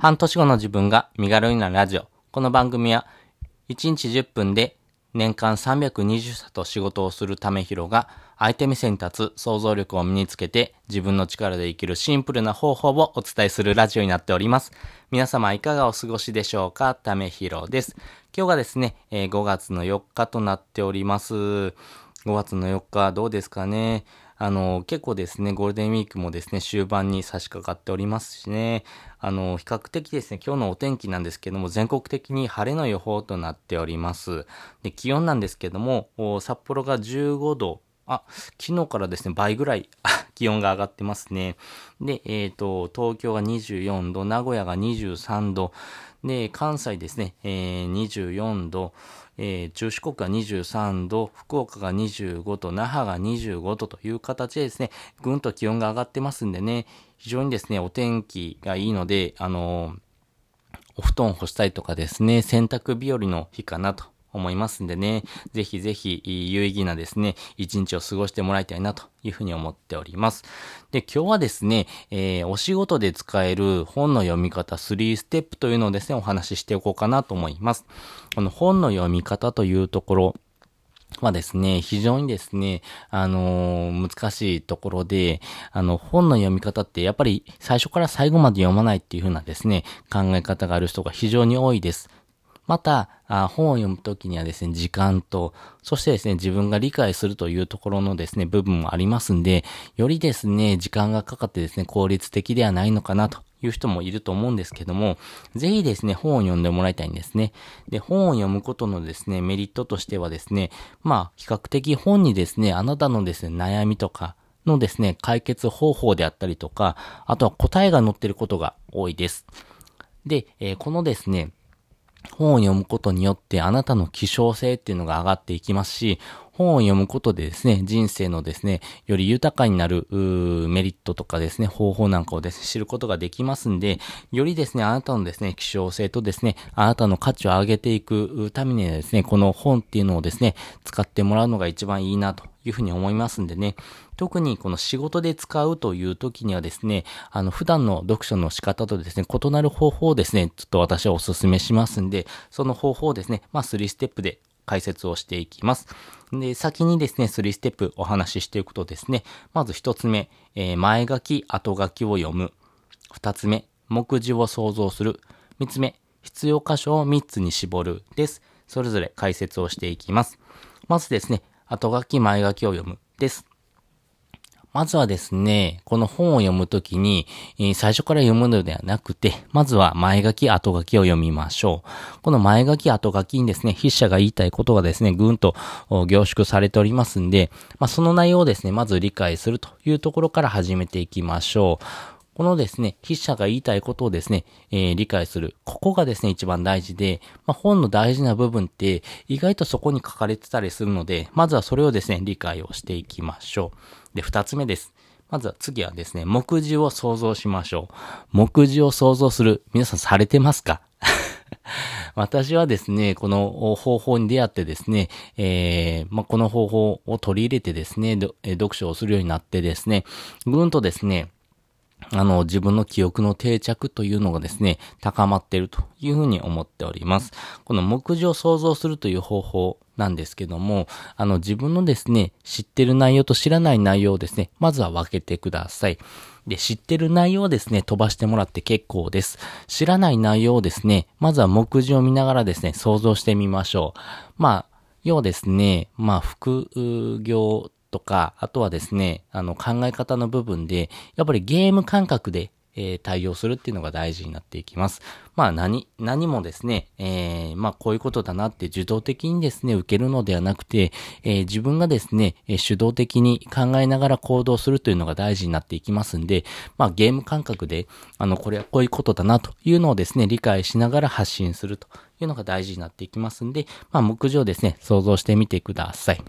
半年後の自分が身軽になるラジオ。この番組は、1日10分で年間320社と仕事をするためひろが、相手目線に立つ想像力を身につけて、自分の力で生きるシンプルな方法をお伝えするラジオになっております。皆様いかがお過ごしでしょうか？ためひろです。今日がですね、え5月の4日となっております。5月の4日どうですかね？あの、結構ですね、ゴールデンウィークもですね、終盤に差し掛かっておりますしね、あの、比較的ですね、今日のお天気なんですけども、全国的に晴れの予報となっております。で、気温なんですけども、札幌が15度、あ、昨日からですね、倍ぐらい気温が上がってますね。で、えっ、と、東京が24度、名古屋が23度、で、関西ですね、えー、24度、えー、中四国が23度、福岡が25度、那覇が25度という形でですね、ぐんと気温が上がってますんでね、非常にですね、お天気がいいので、あのーお布団干したりとかですね、洗濯日和の日かなと思いますんでね、ぜひぜひ有意義なですね、一日を過ごしてもらいたいなというふうに思っております。で、今日はですね、えーお仕事で使える本の読み方3ステップというのをですね、お話ししておこうかなと思います。この本の読み方というところ、はですね、非常にですね、あのー難しいところで、あの、本の読み方ってやっぱり最初から最後まで読まないっていう風なですね、考え方がある人が非常に多いです。また、あ本を読むときにはですね、時間と、そしてですね、自分が理解するというところのですね、部分もありますんで、よりですね、時間がかかってですね、効率的ではないのかなという人もいると思うんですけども、ぜひですね、本を読んでもらいたいんですね。で、本を読むことのですね、メリットとしてはですね、まあ、比較的本にですね、あなたのですね、悩みとか、のですね、解決方法であったりとか、あとは答えが載ってることが多いです。で、えーこのですね、本を読むことによってあなたの希少性っていうのが上がっていきますし、本を読むことでですね、人生のですね、より豊かになるメリットとかですね、方法なんかをですね、知ることができますんで、よりですね、あなたのですね、希少性とですね、あなたの価値を上げていくためにはですね、この本っていうのをですね、使ってもらうのが一番いいなというふうに思いますんでね、特にこの仕事で使うという時にはですね、あの、普段の読書の仕方とですね、異なる方法をですね、ちょっと私はお勧めしますんで、その方法をですね、まあ、3ステップで解説をしていきます。で、先にですね、3ステップお話ししていくとですね、まず1つ目、えー前書き、後書きを読む。2つ目、目次を想像する。3つ目、必要箇所を3つに絞る。です。それぞれ解説をしていきます。まずですね、後書き、前書きを読む。です。まずはですね、この本を読むときに、えー最初から読むのではなくて、まずは前書き、後書きを読みましょう。この前書き、後書きにですね、筆者が言いたいことがですね、ぐんと凝縮されておりますんで、まあ、その内容をですね、まず理解するというところから始めていきましょう。このですね、筆者が言いたいことをですね、えー理解する。ここがですね、一番大事で、まあ、本の大事な部分って、意外とそこに書かれてたりするので、まずはそれをですね、理解をしていきましょう。で、二つ目です。まずは次はですね、目次を想像しましょう。目次を想像する。皆さんされてますか？私はですね、この方法に出会ってですね、えーまあ、この方法を取り入れてですね、読書をするようになってですね、ぐんとですね、あの、自分の記憶の定着というのがですね、高まっているというふうに思っております。この目次を想像するという方法なんですけども、あの、自分のですね、知ってる内容と知らない内容をですね、まずは分けてください。で、知ってる内容をですね、飛ばしてもらって結構です。知らない内容をですね、まずは目次を見ながらですね、想像してみましょう。まあ、要はですね、まあ、副業とか、あとはですね、あの、考え方の部分で、やっぱりゲーム感覚で、えー対応するっていうのが大事になっていきます。まあ何、何もですね、えーまあこういうことだなって受動的にですね、受けるのではなくて、えー自分がですね、えー主導的に考えながら行動するというのが大事になっていきますんで、まあゲーム感覚で、あの、これはこういうことだなというのをですね、理解しながら発信するというのが大事になっていきますんで、まあ目次をですね、想像してみてください。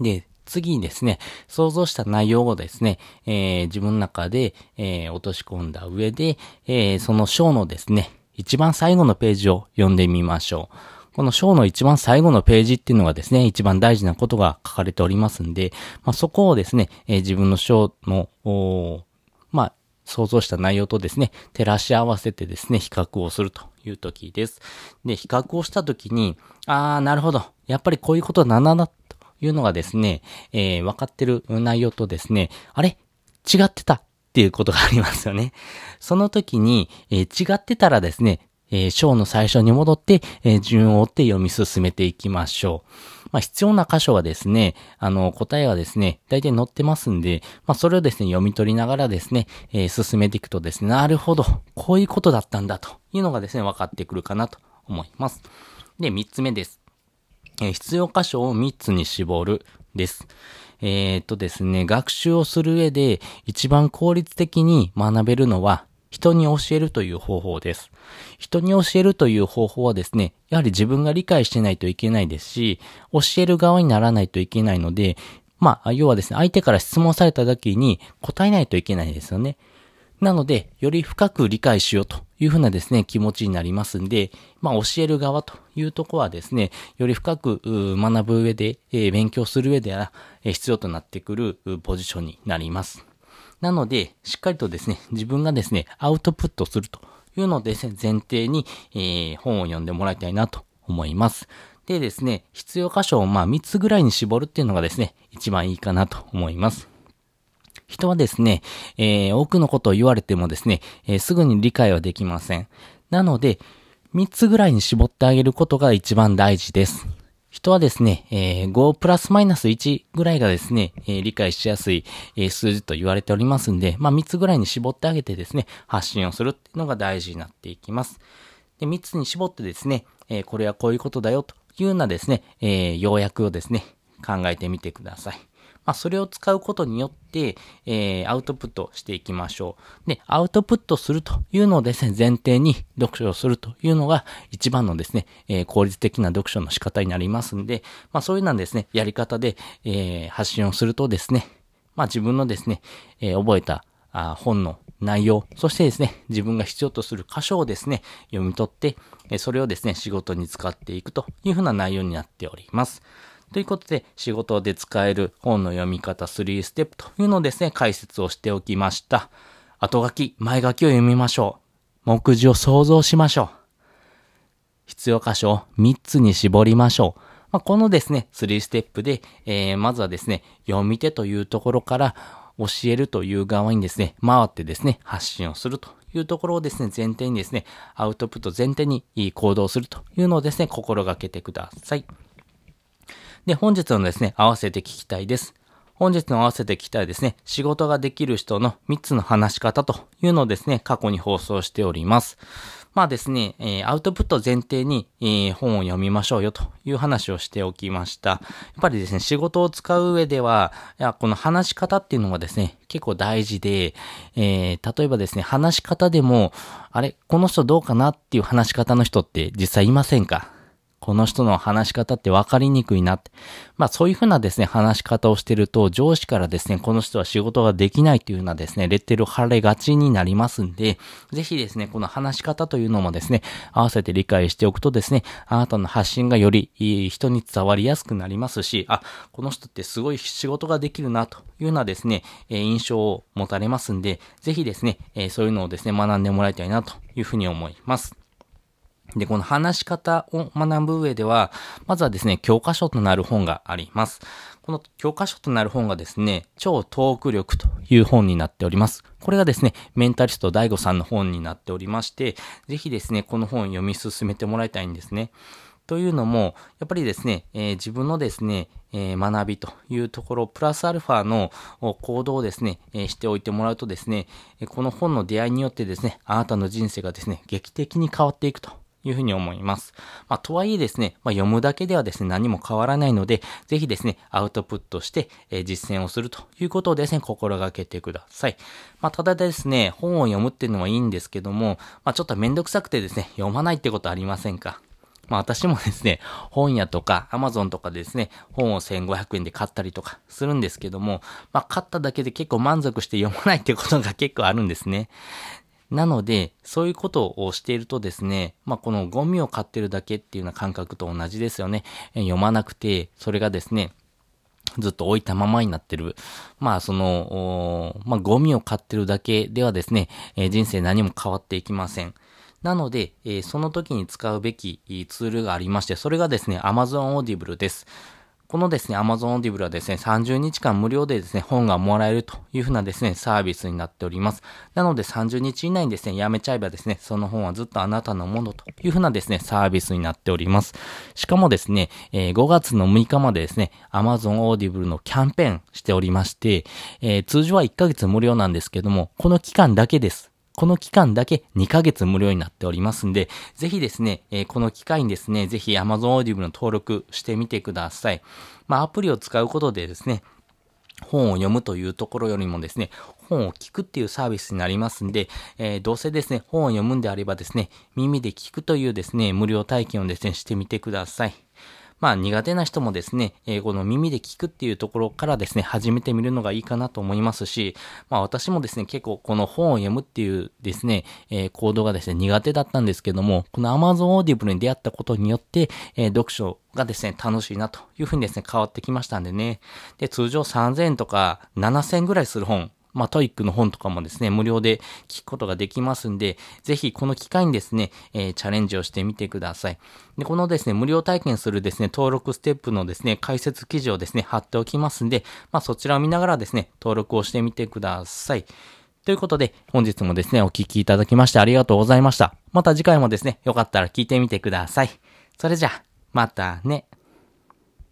で、次にですね、想像した内容をですね、えー自分の中で、えー落とし込んだ上で、えーその章のですね、一番最後のページを読んでみましょう。この章の一番最後のページっていうのがですね、一番大事なことが書かれておりますんで、まあ、そこをですね、えー自分の章の、まあ、想像した内容とですね、照らし合わせてですね、比較をするという時です。で、比較をした時に、あー、なるほど。やっぱりこういうことだな、というのがですね、えー、分かってる内容とですね、あれ？違ってたっていうことがありますよね。その時に、えー、違ってたらですね、えー、章の最初に戻って、えー、順を追って読み進めていきましょう。まあ、必要な箇所はですね、あの、答えはですね、大体載ってますんで、まあ、それをですね、読み取りながらですね、えー、進めていくとですね、なるほど、こういうことだったんだというのがですね、分かってくるかなと思います。で、三つ目です。え、必要箇所を三つに絞るです。えー、っとですね、学習をする上で一番効率的に学べるのは人に教えるという方法です。人に教えるという方法はですね、やはり自分が理解してないといけないですし、教える側にならないといけないので、まあ、要はですね、相手から質問された時に答えないといけないですよね。なので、より深く理解しようというふうなですね、気持ちになりますんで、まあ、教える側というとこはですね、より深く学ぶ上で、えー、勉強する上では、えー、必要となってくるポジションになります。なので、しっかりとですね、自分がですね、アウトプットするというのをですね、前提に、えー、本を読んでもらいたいなと思います。でですね、必要箇所をまあ3つぐらいに絞るっていうのがですね、一番いいかなと思います。人はですね、えー、多くのことを言われてもですね、えー、すぐに理解はできません。なので、3つぐらいに絞ってあげることが一番大事です。人はですね、えー、5プラスマイナス1ぐらいがですね、えー、理解しやすい、えー、数字と言われておりますんで、まあ3つぐらいに絞ってあげてですね、発信をするっていうのが大事になっていきます。で、3つに絞ってですね、えこれはこういうことだよというようなですね、え要約をですね、考えてみてください。まあ、それを使うことによって、えー、アウトプットしていきましょう。で、アウトプットするというのをですね、前提に読書をするというのが一番のですね、えー、効率的な読書の仕方になりますんで、まあ、そういうなんですね、やり方で、えー、発信をするとですね、まあ、自分のですね、えー、覚えたあ本の内容、そしてですね、自分が必要とする箇所をですね、読み取って、それをですね、仕事に使っていくというふうな内容になっております。ということで、仕事で使える本の読み方3ステップというのをですね、解説をしておきました。後書き、前書きを読みましょう。目次を想像しましょう。必要箇所を3つに絞りましょう。まあ、このですね、3ステップで、えー、まずはですね、読み手というところから教えるという側にですね、回ってですね、発信をするというところをですね、前提にですね、アウトプット前提にいい行動するというのをですね、心がけてください。で、本日のですね、合わせて聞きたいです。本日の合わせて聞きたいですね、仕事ができる人の3つの話し方というのをですね、過去に放送しております。まあですね、えー、アウトプット前提に、えー、本を読みましょうよという話をしておきました。やっぱりですね、仕事を使う上では、いやこの話し方っていうのがですね、結構大事で、えー、例えばですね、話し方でも、あれ、この人どうかなっていう話し方の人って実際いませんか？この人の話し方って分かりにくいなって。まあそういうふうなですね、話し方をしてると、上司からですね、この人は仕事ができないというようなですね、レッテルを貼られがちになりますんで、ぜひですね、この話し方というのもですね、合わせて理解しておくとですね、あなたの発信がより人に伝わりやすくなりますし、あ、この人ってすごい仕事ができるなというようなですね、印象を持たれますんで、ぜひですね、そういうのをですね、学んでもらいたいなというふうに思います。で、この話し方を学ぶ上では、まずはですね、教科書となる本があります。この教科書となる本がですね、超トーク力という本になっております。これがですね、メンタリスト DAIGO さんの本になっておりまして、ぜひですね、この本読み進めてもらいたいんですね。というのも、やっぱりですね、えー、自分のですね、えー、学びというところ、プラスアルファの行動をですね、えー、しておいてもらうとですね、この本の出会いによってですね、あなたの人生がですね、劇的に変わっていくというふうに思います。まあ、とはいえですね、まあ、読むだけではですね、何も変わらないので、ぜひですね、アウトプットして、えー、実践をするということをですね、心がけてください。まあ、ただですね、本を読むっていうのはいいんですけども、まあ、ちょっとめんどくさくてですね、読まないってことありませんか？まあ私もですね、本屋とか Amazon とかですね、本を1500円で買ったりとかするんですけども、まあ買っただけで結構満足して読まないってことが結構あるんですね。なので、そういうことをしているとですね、まあ、このゴミを買ってるだけっていうような感覚と同じですよね。読まなくて、それがですね、ずっと置いたままになってる。まあ、その、まあ、ゴミを買ってるだけではですね、えー、人生何も変わっていきません。なので、えー、その時に使うべきツールがありまして、それがですね、Amazon Audible です。このですね、Amazon Audible はですね、30日間無料でですね、本がもらえるというふうなですね、サービスになっております。なので30日以内にですね、やめちゃえばですね、その本はずっとあなたのものというふうなですね、サービスになっております。しかもですね、え、5月の6日までですね、Amazon Audible のキャンペーンしておりまして、え、通常は1ヶ月無料なんですけども、この期間だけです。この期間だけ2ヶ月無料になっておりますんで、ぜひですね、えー、この機会にですね、ぜひ Amazon Audible の登録してみてください。まあ、アプリを使うことでですね、本を読むというところよりもですね、本を聞くっていうサービスになりますんで、えー、どうせですね、本を読むんであればですね、耳で聞くというですね、無料体験をですね、してみてください。まあ苦手な人もですね、英語の耳で聞くっていうところからですね、始めてみるのがいいかなと思いますし、まあ私もですね、結構この本を読むっていうですね、えー、行動がですね、苦手だったんですけども、この Amazon Audible に出会ったことによって、えー、読書がですね、楽しいなというふうにですね、変わってきましたんでね。で、通常3000とか7000ぐらいする本、まあ、 TOEIC の本とかもですね、無料で聞くことができますんで、ぜひこの機会にですね、えー、チャレンジをしてみてください。で、このですね、無料体験するですね、登録ステップのですね、解説記事をですね、貼っておきますんで、まあ、そちらを見ながらですね、登録をしてみてください。ということで、本日もですね、お聴きいただきましてありがとうございました。また次回もですね、よかったら聞いてみてください。それじゃあ、またね。